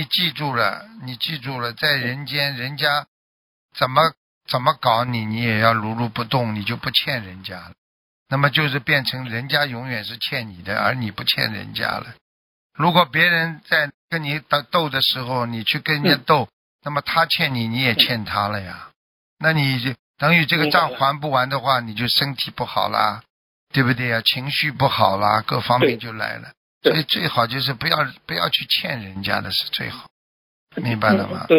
你记住了，你记住了，在人间，人家怎么怎么搞你，你也要如如不动，你就不欠人家了。那么就是变成人家永远是欠你的，而你不欠人家了。如果别人在跟你斗斗的时候，你去跟人家斗，那么他欠你，你也欠他了呀。那你就等于这个账还不完的话，你就身体不好啦，对不对呀？情绪不好啦，各方面就来了。所以最好就是不要不要去欠人家的是最好，明白了吗？对